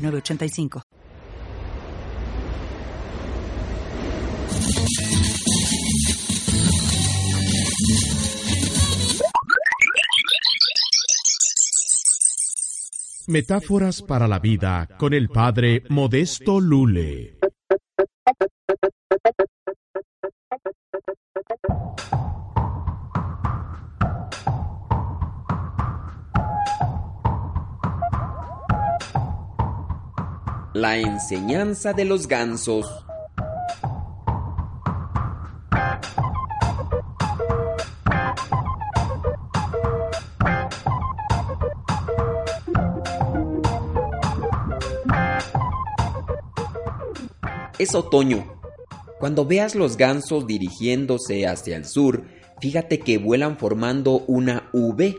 985. Metáforas para la vida con el padre Modesto Lule. La enseñanza de los gansos. Es otoño. Cuando veas los gansos dirigiéndose hacia el sur, fíjate que vuelan formando una V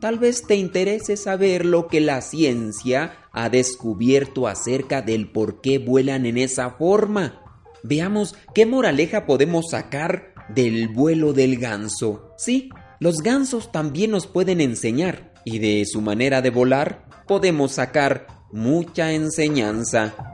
Tal vez te interese saber lo que la ciencia ha descubierto acerca del por qué vuelan en esa forma. Veamos qué moraleja podemos sacar del vuelo del ganso. Sí, los gansos también nos pueden enseñar y de su manera de volar podemos sacar mucha enseñanza.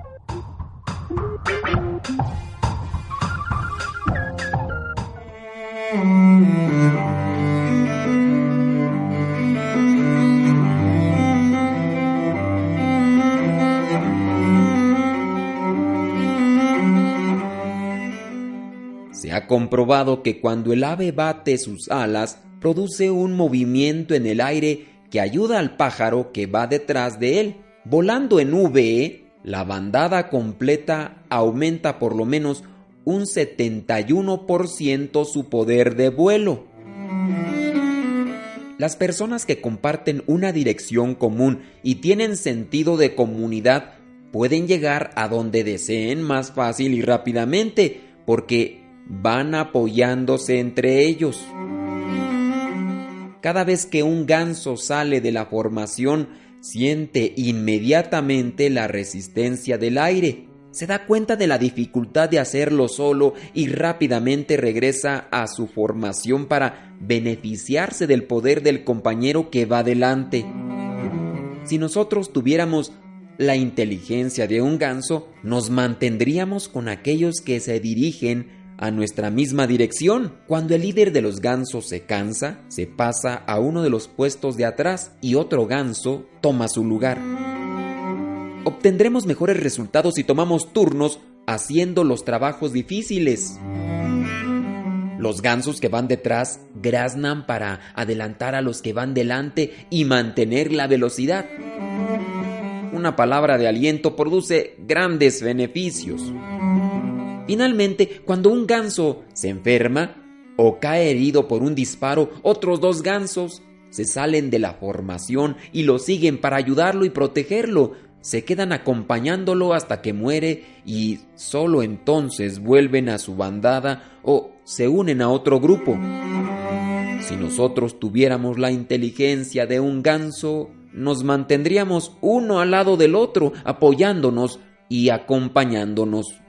Ha comprobado que cuando el ave bate sus alas, produce un movimiento en el aire que ayuda al pájaro que va detrás de él. Volando en V, la bandada completa aumenta por lo menos un 71% su poder de vuelo. Las personas que comparten una dirección común y tienen sentido de comunidad pueden llegar a donde deseen más fácil y rápidamente, porque van apoyándose entre ellos. Cada vez que un ganso sale de la formación, siente inmediatamente la resistencia del aire. Se da cuenta de la dificultad de hacerlo solo y rápidamente regresa a su formación para beneficiarse del poder del compañero que va delante. Si nosotros tuviéramos la inteligencia de un ganso, nos mantendríamos con aquellos que se dirigen a nuestra misma dirección. Cuando el líder de los gansos se cansa, se pasa a uno de los puestos de atrás y otro ganso toma su lugar. Obtendremos mejores resultados si tomamos turnos haciendo los trabajos difíciles. Los gansos que van detrás graznan para adelantar a los que van delante y mantener la velocidad. Una palabra de aliento produce grandes beneficios. Finalmente, cuando un ganso se enferma o cae herido por un disparo, otros dos gansos se salen de la formación y lo siguen para ayudarlo y protegerlo. Se quedan acompañándolo hasta que muere y solo entonces vuelven a su bandada o se unen a otro grupo. Si nosotros tuviéramos la inteligencia de un ganso, nos mantendríamos uno al lado del otro, apoyándonos y acompañándonos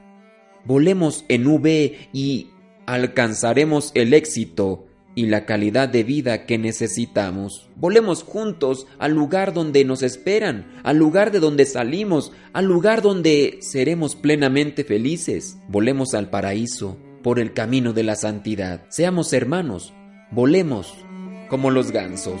volemos en V y alcanzaremos el éxito y la calidad de vida que necesitamos. Volemos juntos al lugar donde nos esperan, al lugar de donde salimos, al lugar donde seremos plenamente felices. Volemos al paraíso por el camino de la santidad. Seamos hermanos, volemos como los gansos.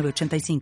906985.